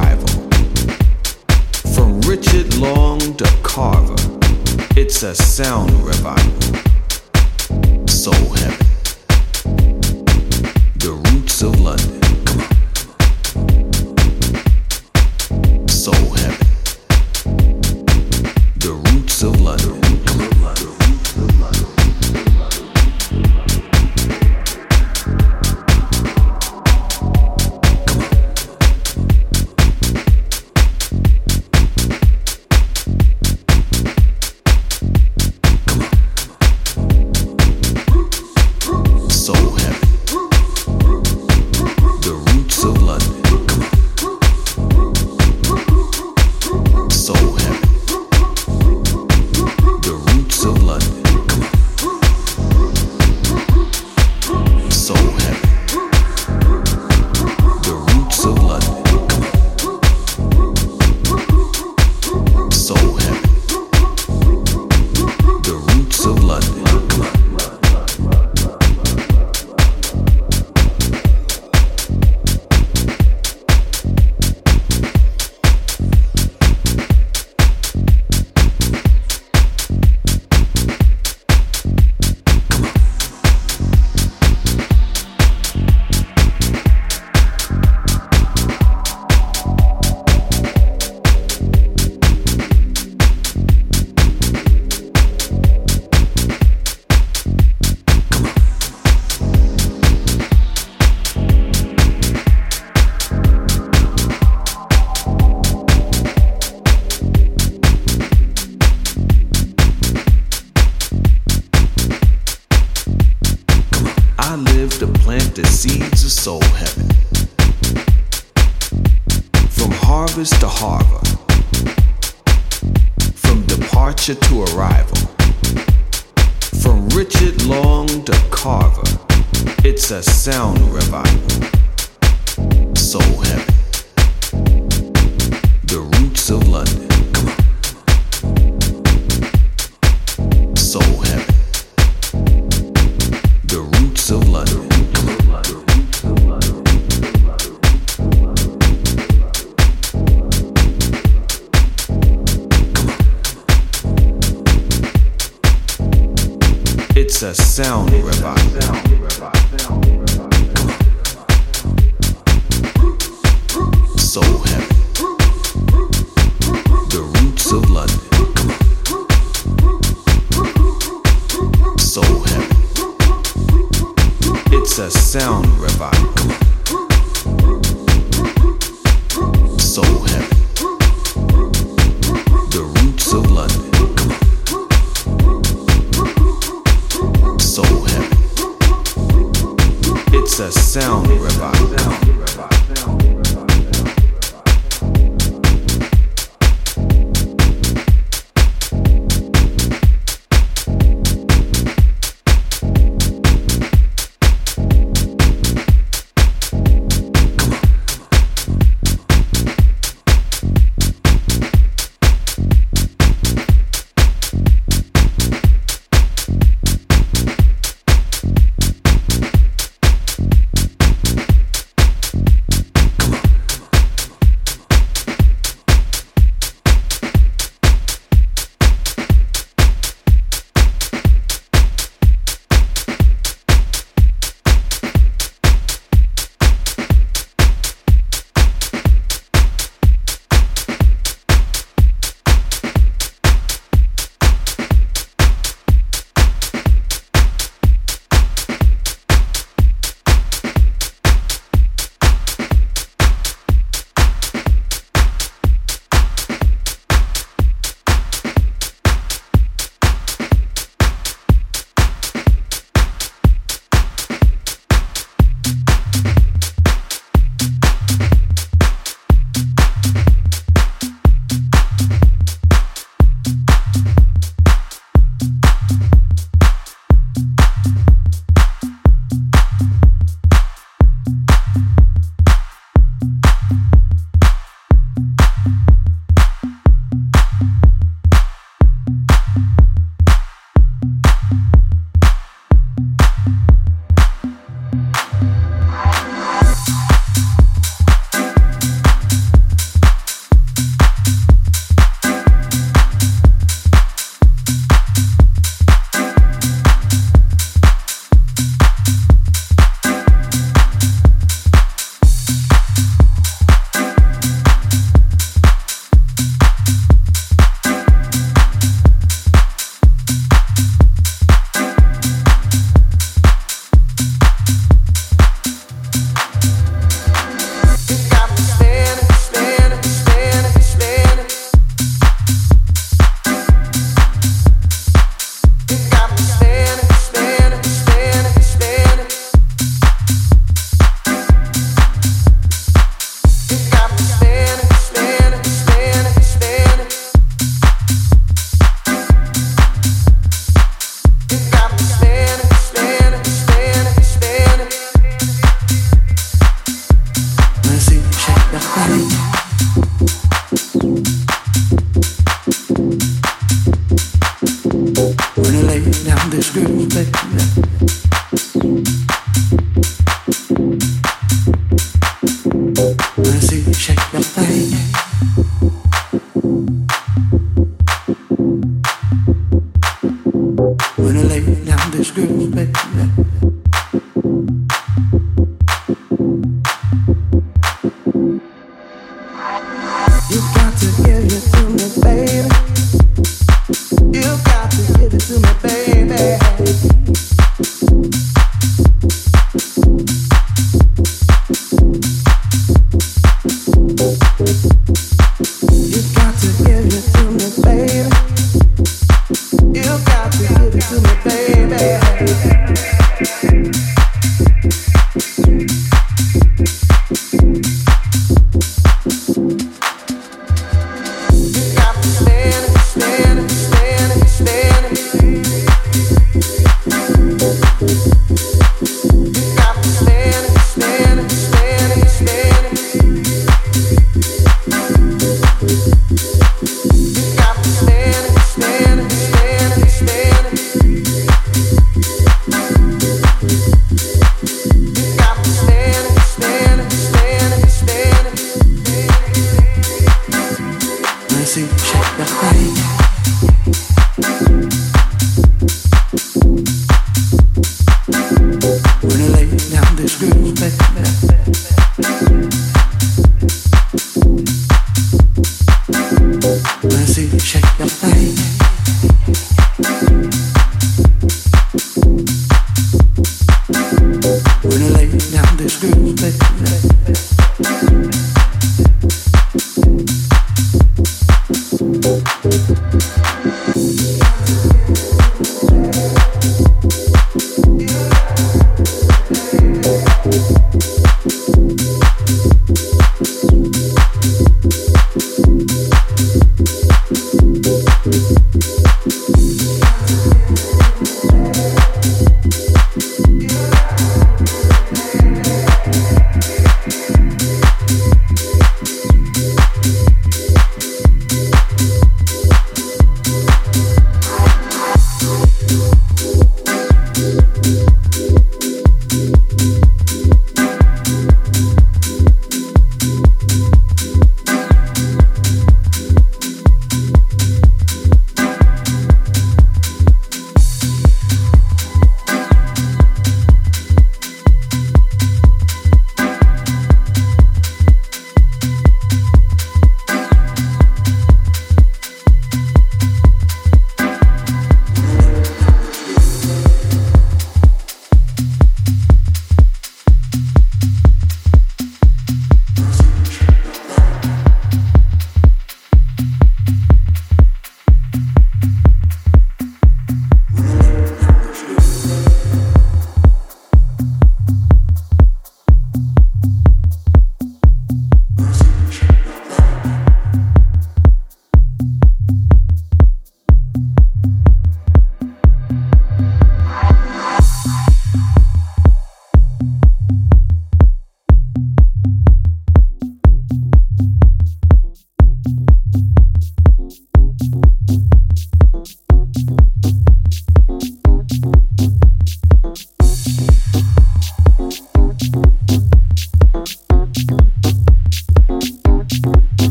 arrival. From Richard Long to Carver, it's a sound revival. Soul Heaven. The roots of London. departure to arrival. From Richard Long to Carver, it's a sound revival. Soul Heaven. The roots of London. a sound revival. Music is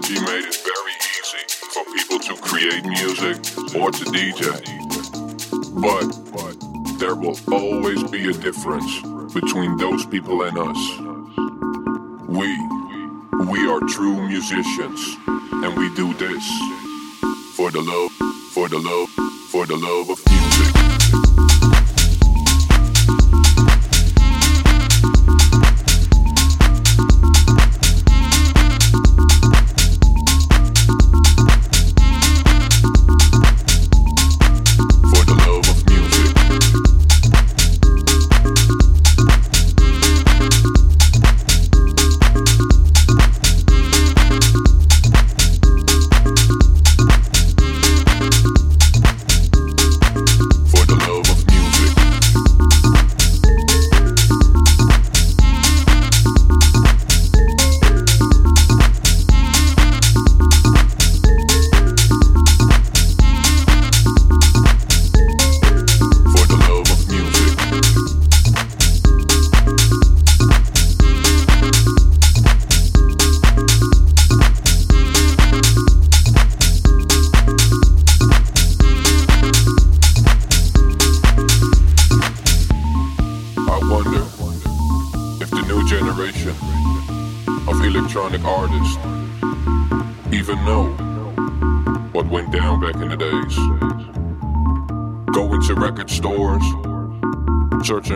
technology made it very easy for people to create music or to DJ. But, there will always be a difference between those people and us. We, we are true musicians, and we do this for the love, for the love, for the love of music.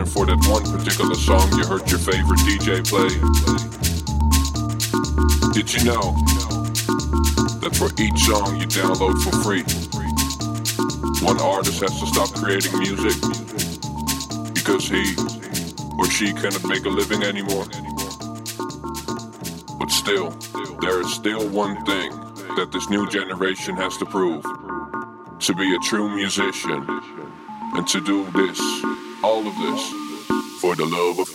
For that one particular song you heard your favorite DJ play. Did you know that for each song you download for free, one artist has to stop creating music because he or she cannot make a living anymore? But still, there is still one thing that this new generation has to prove to be a true musician and to do this, all of this, for the love of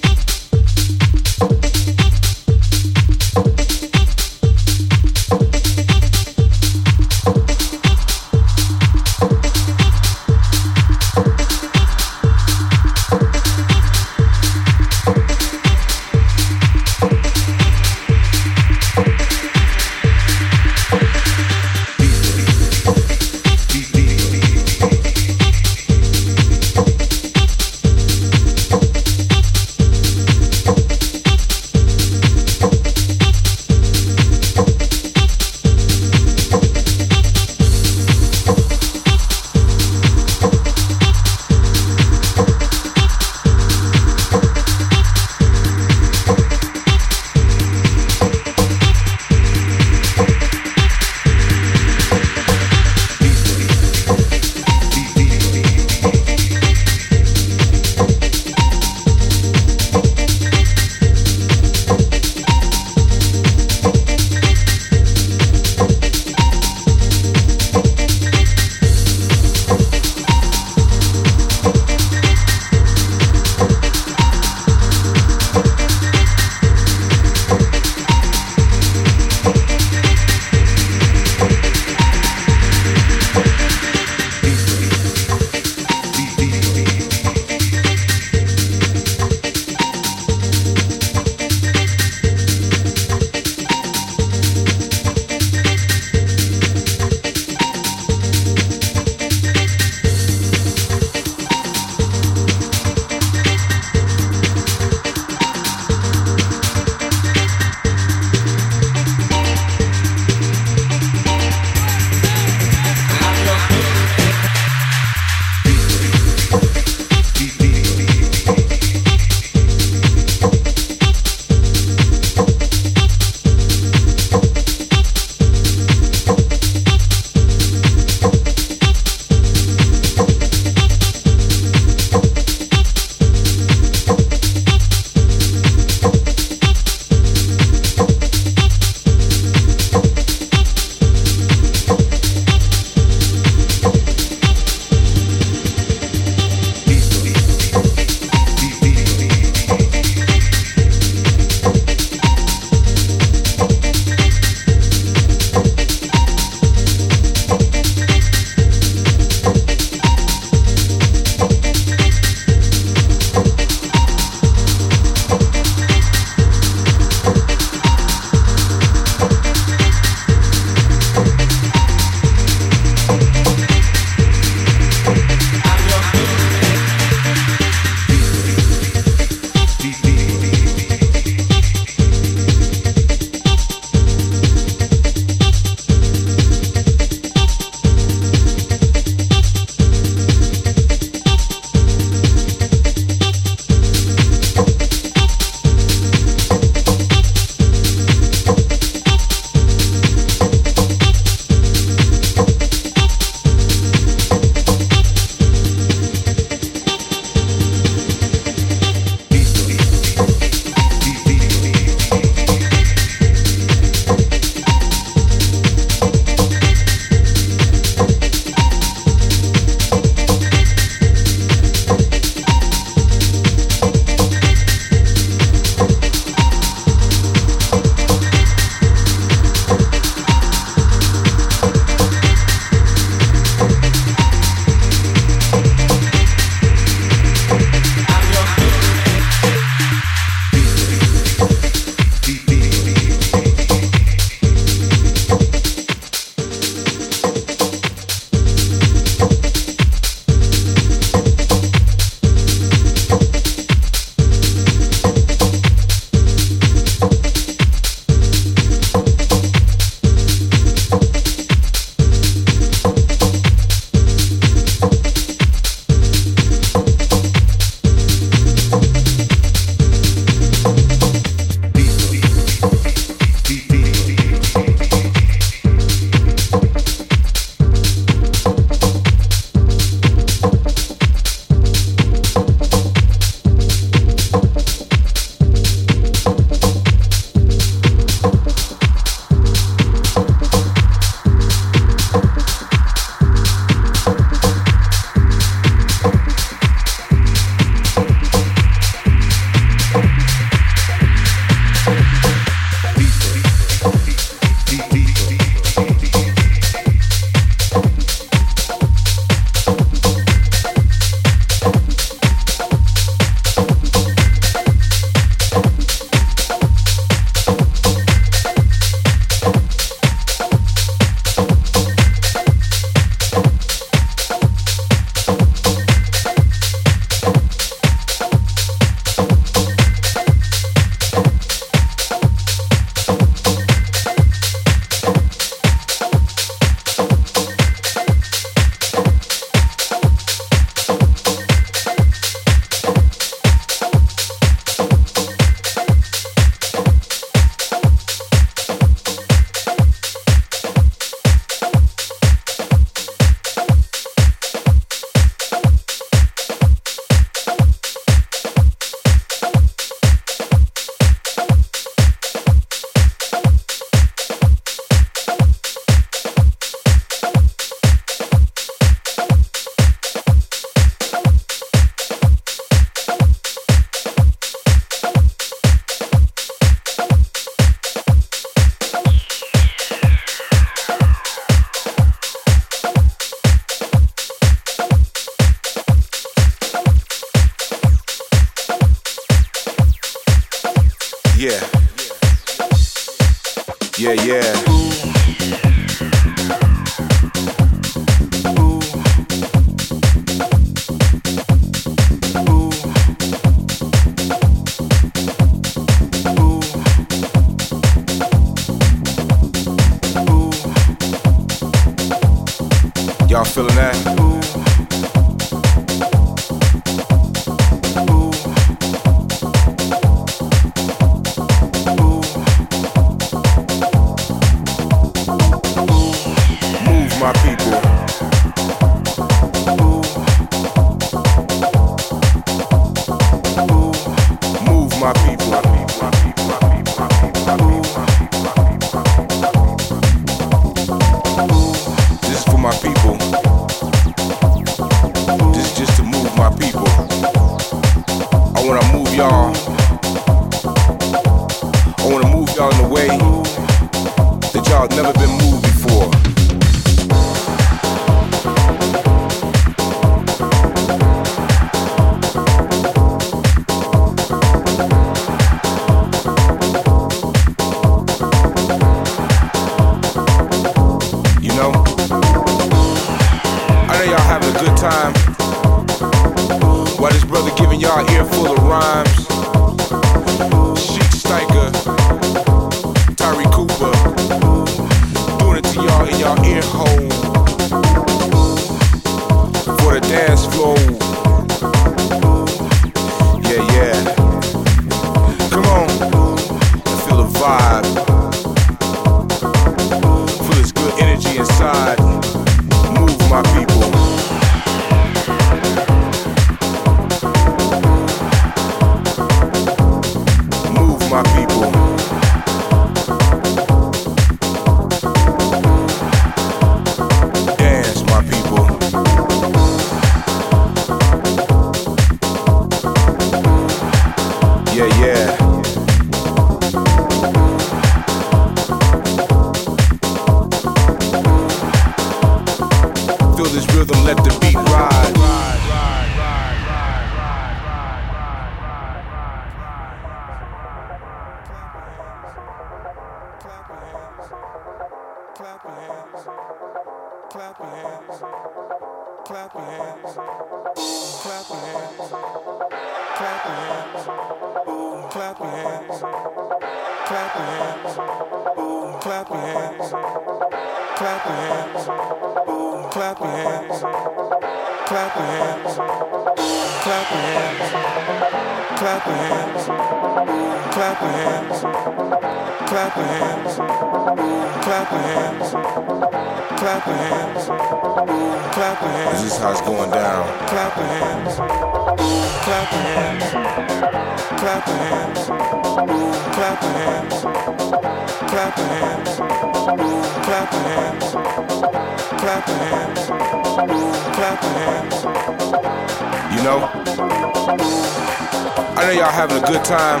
time.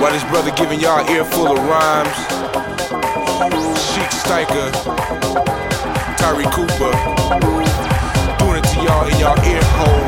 While this brother giving y'all earful of rhymes. Sheik Steiker, Tyree Cooper, doing it to y'all in y'all ear hole.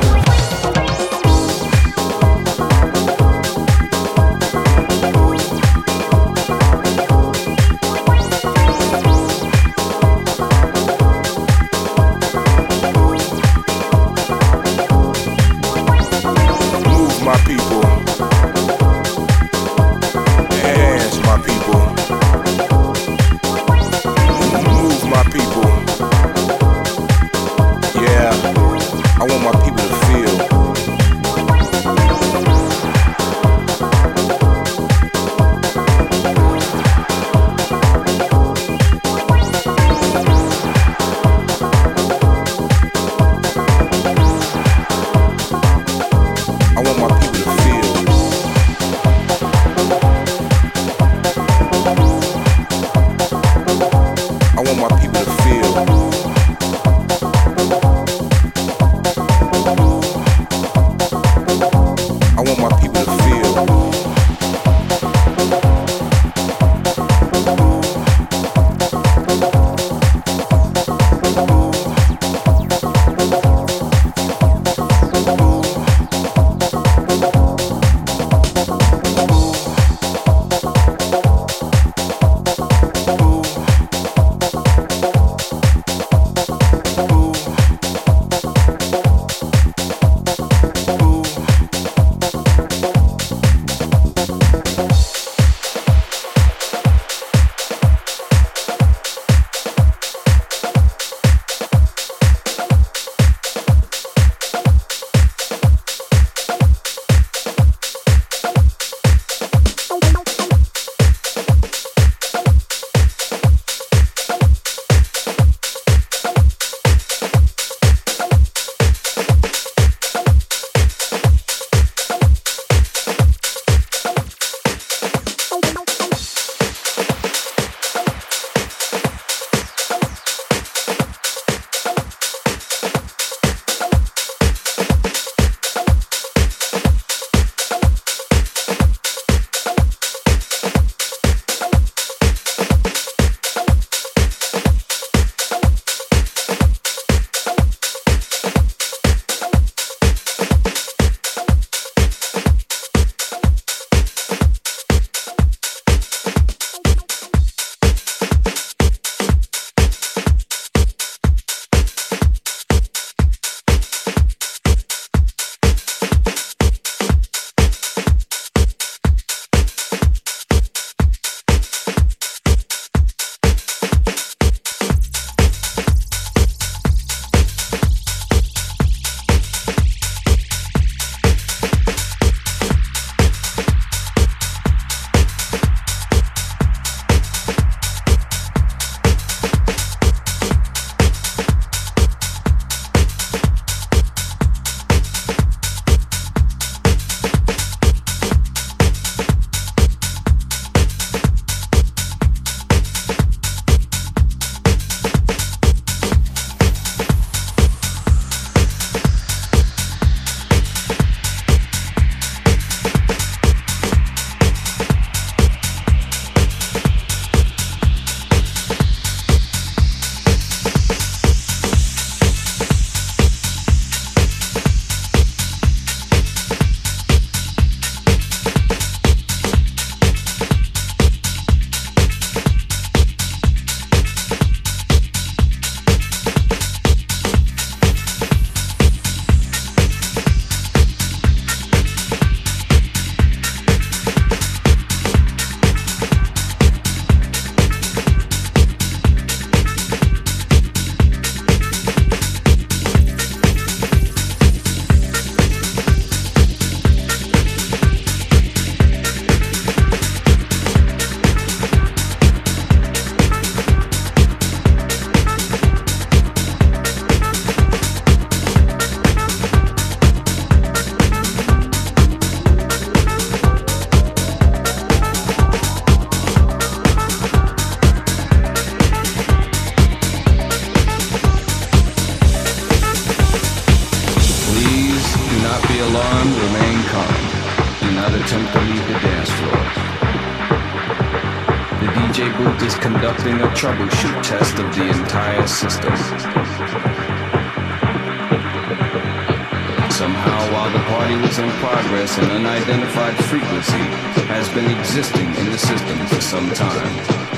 Has been existing in the system for some time.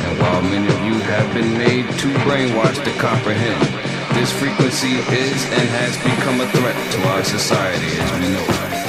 And while many of you have been made too brainwashed to comprehend, this frequency is and has become a threat to our society as we know it.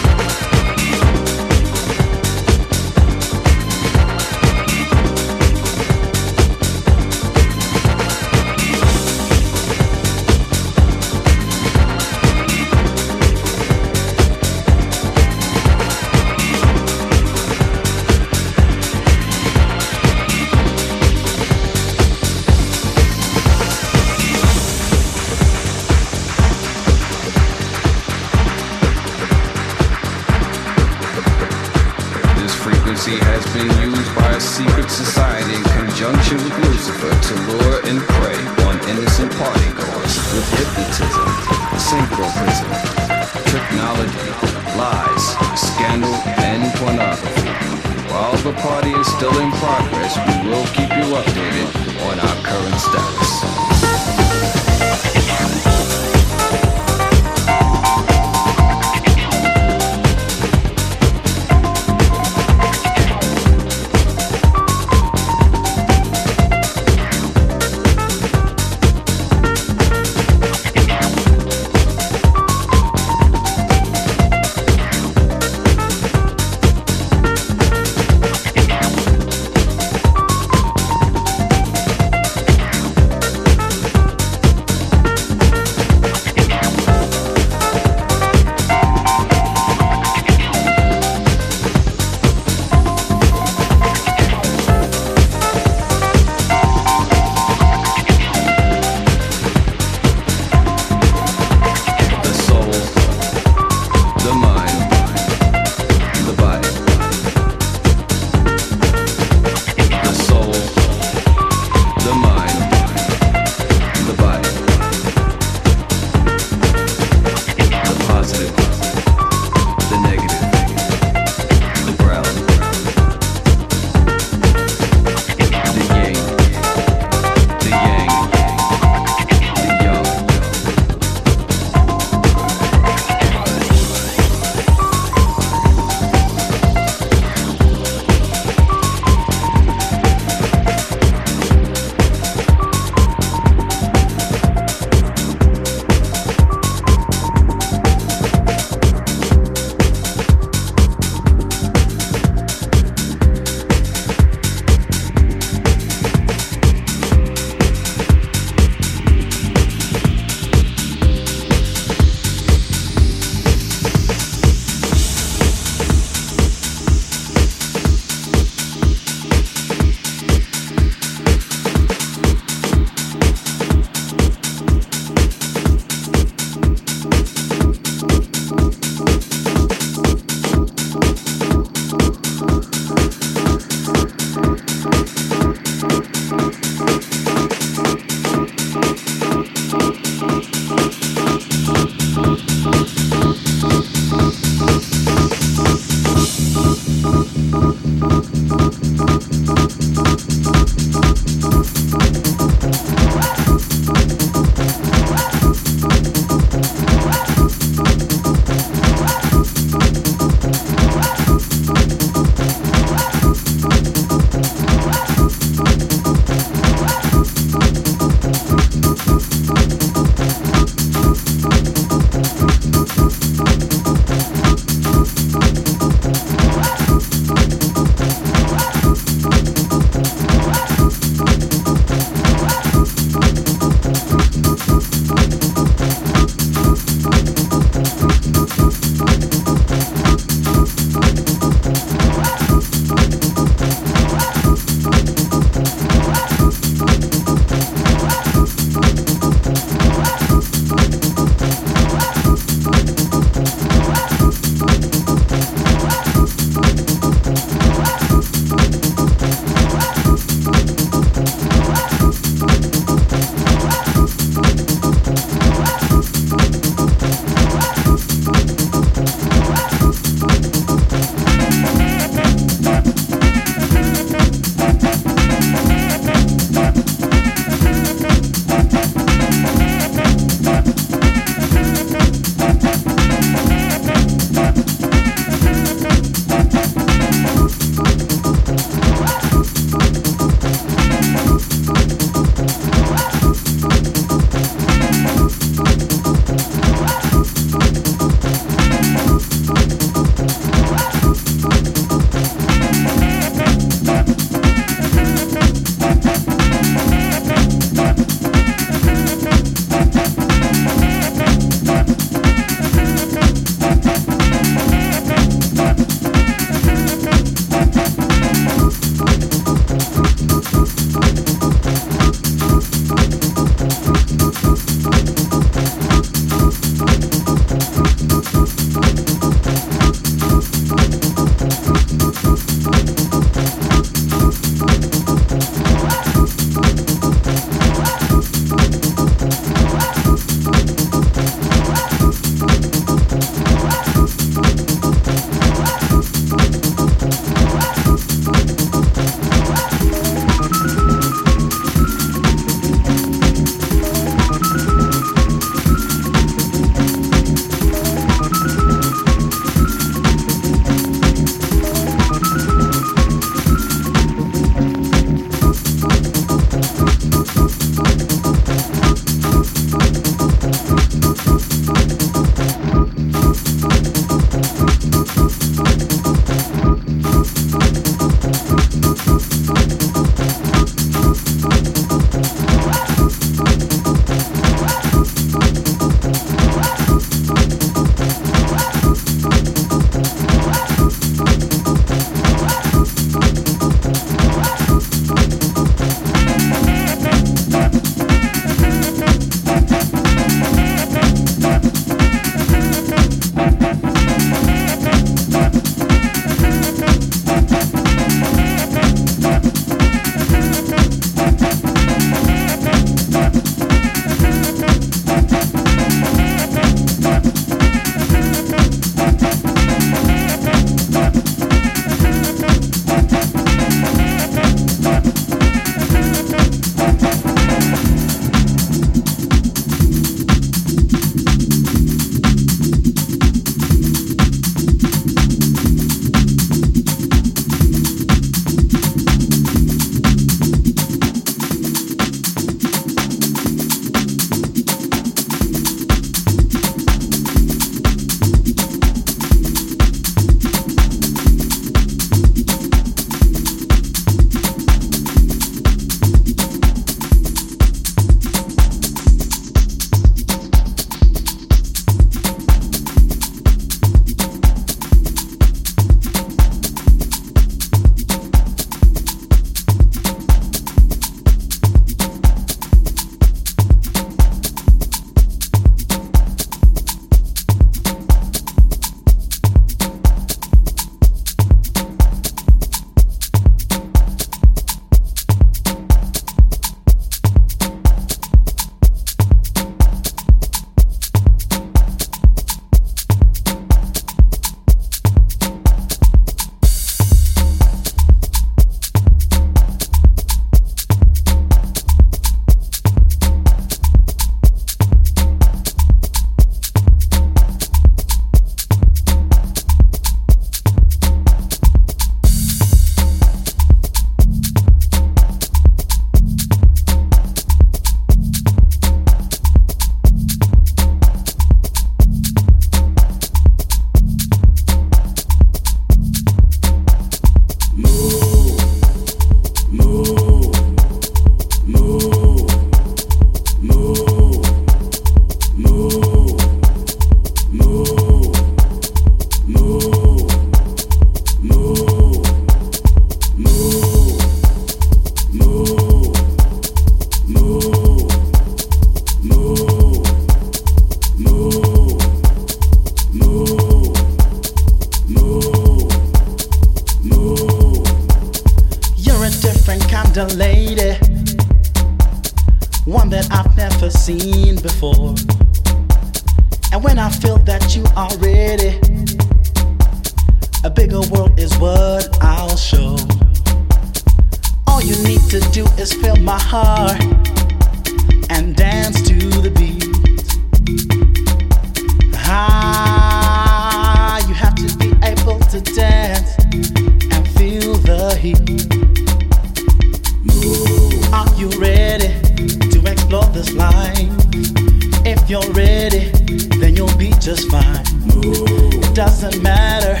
just fine. It doesn't matter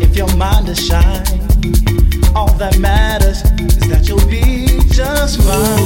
if your mind is shy. All that matters is that you'll be just fine.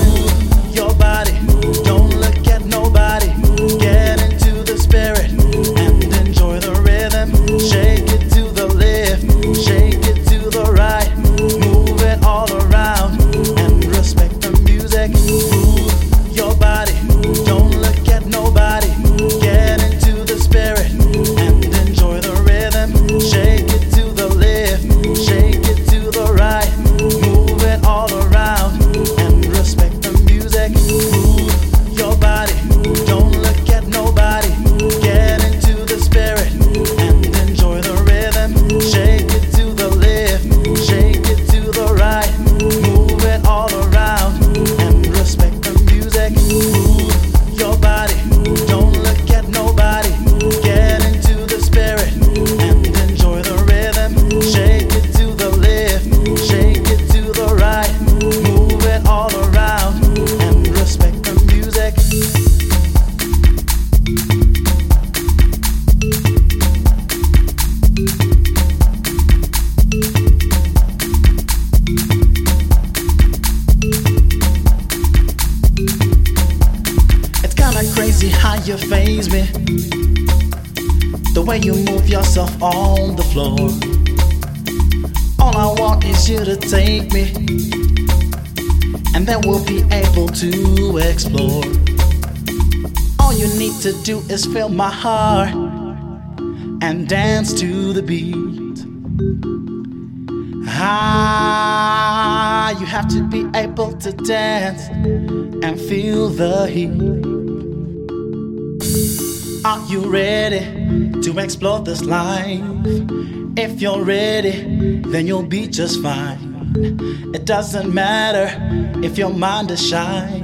dance and feel the heat. Are you ready to explore this life? If you're ready, then you'll be just fine. It doesn't matter if your mind is shy.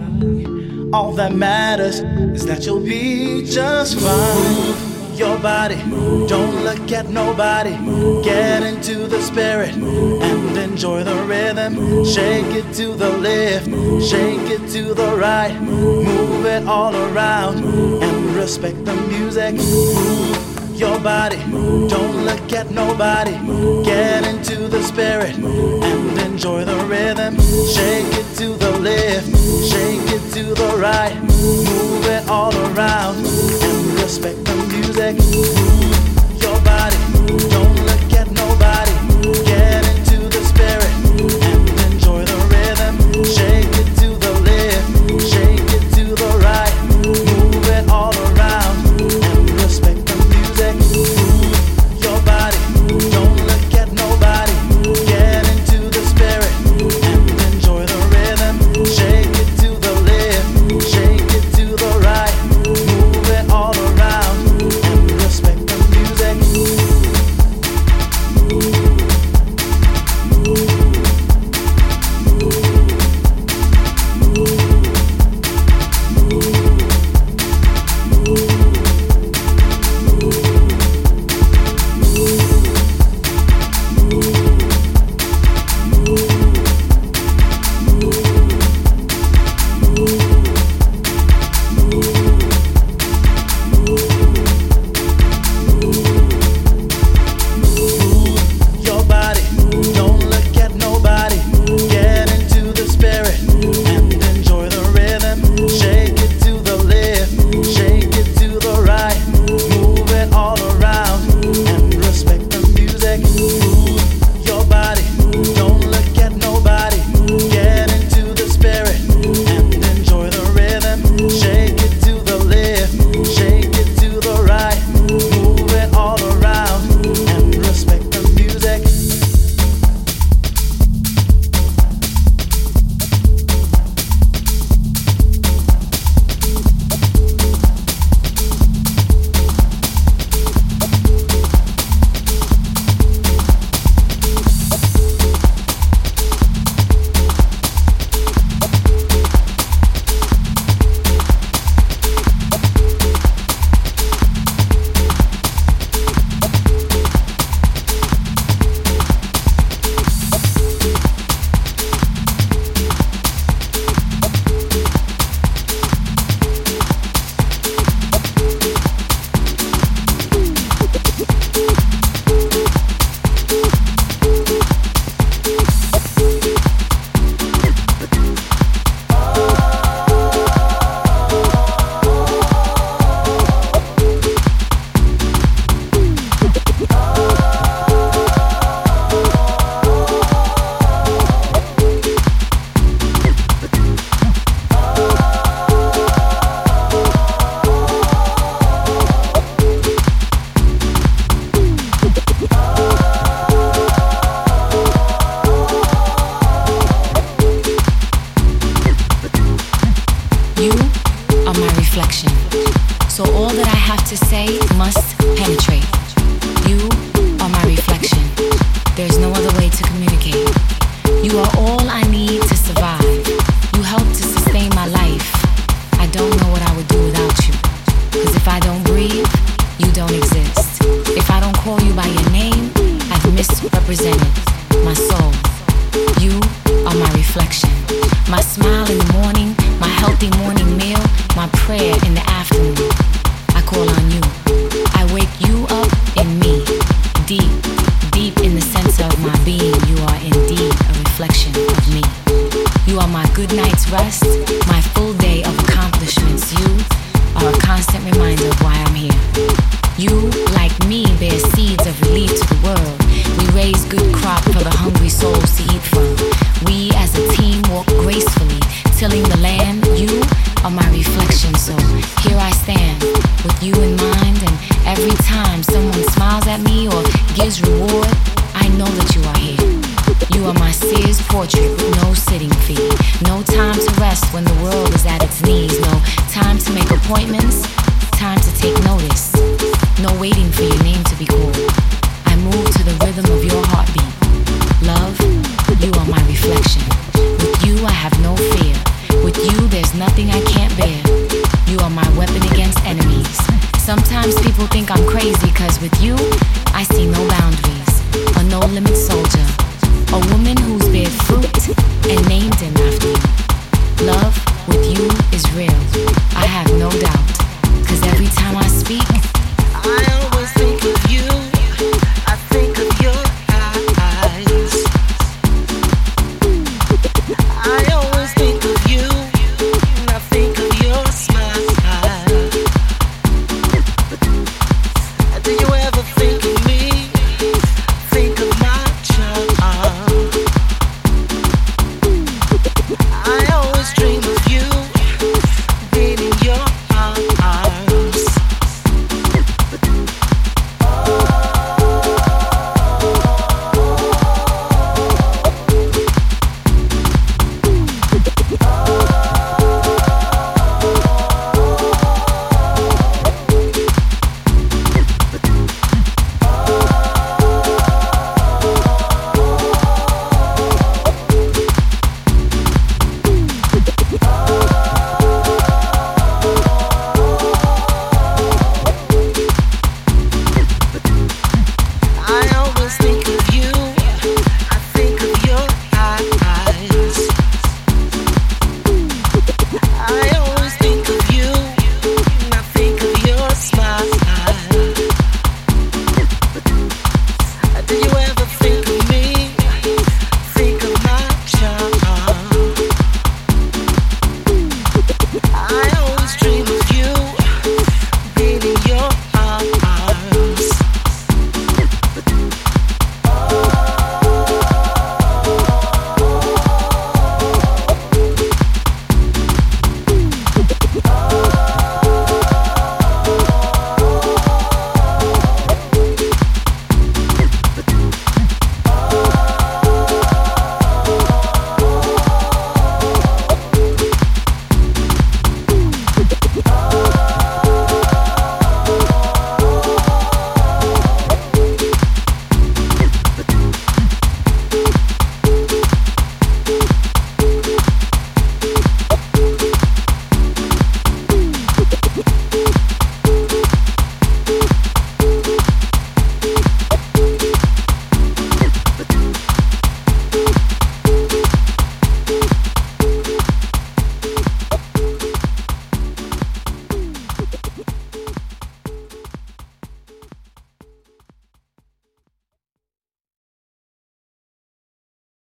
All that matters is that you'll be just fine your body. Move. Don't look at nobody. Move. Get into the spirit Move. and enjoy the rhythm. Shake it to the left, shake it to the right. Move it all around and respect the music. Move your body. Don't look at nobody. Get into the spirit and enjoy the rhythm. Shake it to the left, shake it to the right. Move it all around and respect the music, move your body, don't represented my soul. You are my reflection. My smile in the morning, my healthy morning meal, my prayer in the afternoon. I call on you. I wake you up in me, deep, deep in the center of my being. You are indeed a reflection of me. You are my good night's rest